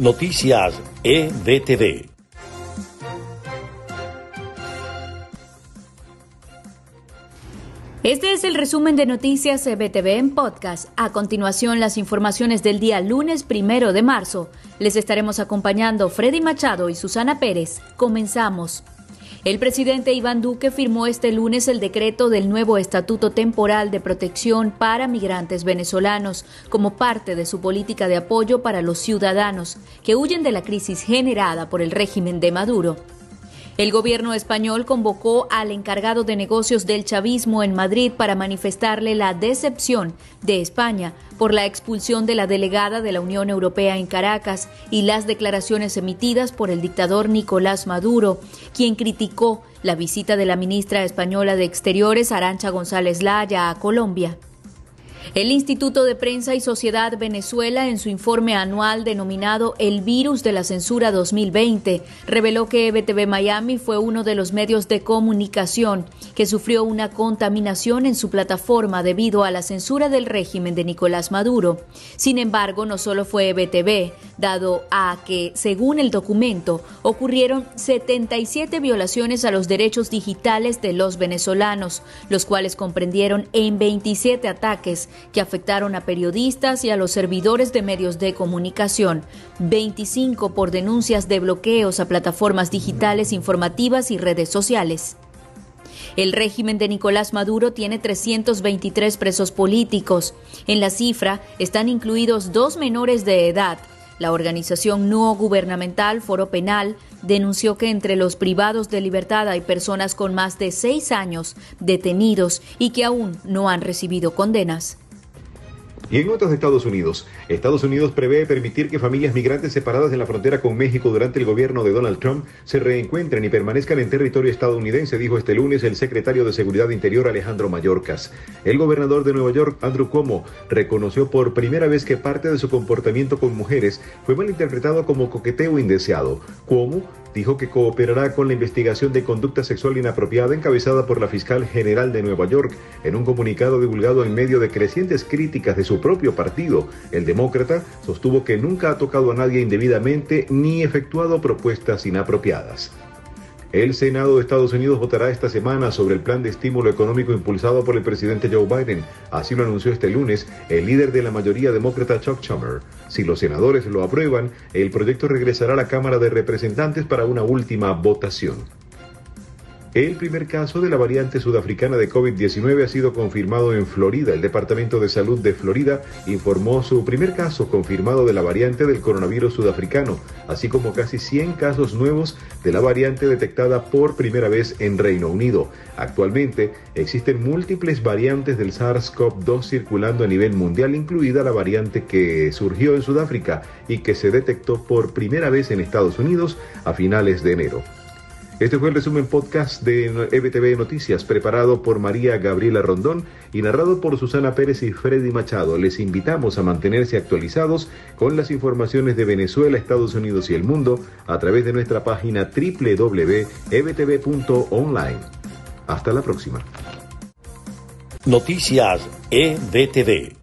Noticias EBTV. Este es el resumen de Noticias EBTV en podcast. A continuación, las informaciones del día lunes primero de marzo. Les estaremos acompañando Freddy Machado y Susana Pérez. Comenzamos. El presidente Iván Duque firmó este lunes el decreto del nuevo Estatuto Temporal de Protección para Migrantes Venezolanos como parte de su política de apoyo para los ciudadanos que huyen de la crisis generada por el régimen de Maduro. El gobierno español convocó al encargado de negocios del chavismo en Madrid para manifestarle la decepción de España por la expulsión de la delegada de la Unión Europea en Caracas y las declaraciones emitidas por el dictador Nicolás Maduro, quien criticó la visita de la ministra española de Exteriores, Arancha González Laya, a Colombia. El Instituto de Prensa y Sociedad Venezuela, en su informe anual denominado El virus de la censura 2020, reveló que EBTV Miami fue uno de los medios de comunicación que sufrió una contaminación en su plataforma debido a la censura del régimen de Nicolás Maduro. Sin embargo, no solo fue EBTV, dado a que, según el documento, ocurrieron 77 violaciones a los derechos digitales de los venezolanos, los cuales comprendieron en 27 ataques que afectaron a periodistas y a los servidores de medios de comunicación, 25 por denuncias de bloqueos a plataformas digitales informativas y redes sociales. El régimen de Nicolás Maduro tiene 323 presos políticos. En la cifra están incluidos dos menores de edad. La organización no gubernamental Foro Penal denunció que entre los privados de libertad hay personas con más de seis años detenidos y que aún no han recibido condenas. Y en otros Estados Unidos, Estados Unidos prevé permitir que familias migrantes separadas en la frontera con México durante el gobierno de Donald Trump se reencuentren y permanezcan en territorio estadounidense, dijo este lunes el secretario de Seguridad Interior Alejandro Mayorkas. El gobernador de Nueva York, Andrew Cuomo, reconoció por primera vez que parte de su comportamiento con mujeres fue malinterpretado como coqueteo indeseado. Cuomo dijo que cooperará con la investigación de conducta sexual inapropiada encabezada por la fiscal general de Nueva York en un comunicado divulgado en medio de crecientes críticas de su propio partido. El demócrata sostuvo que nunca ha tocado a nadie indebidamente ni efectuado propuestas inapropiadas. El Senado de Estados Unidos votará esta semana sobre el plan de estímulo económico impulsado por el presidente Joe Biden. Así lo anunció este lunes el líder de la mayoría demócrata Chuck Schumer. Si los senadores lo aprueban, el proyecto regresará a la Cámara de Representantes para una última votación. El primer caso de la variante sudafricana de COVID-19 ha sido confirmado en Florida. El Departamento de Salud de Florida informó su primer caso confirmado de la variante del coronavirus sudafricano, así como casi 100 casos nuevos de la variante detectada por primera vez en Reino Unido. Actualmente existen múltiples variantes del SARS-CoV-2 circulando a nivel mundial, incluida la variante que surgió en Sudáfrica y que se detectó por primera vez en Estados Unidos a finales de enero. Este fue el resumen podcast de EBTV Noticias, preparado por María Gabriela Rondón y narrado por Susana Pérez y Freddy Machado. Les invitamos a mantenerse actualizados con las informaciones de Venezuela, Estados Unidos y el mundo a través de nuestra página www.ebtv.online. Hasta la próxima. Noticias EBTV.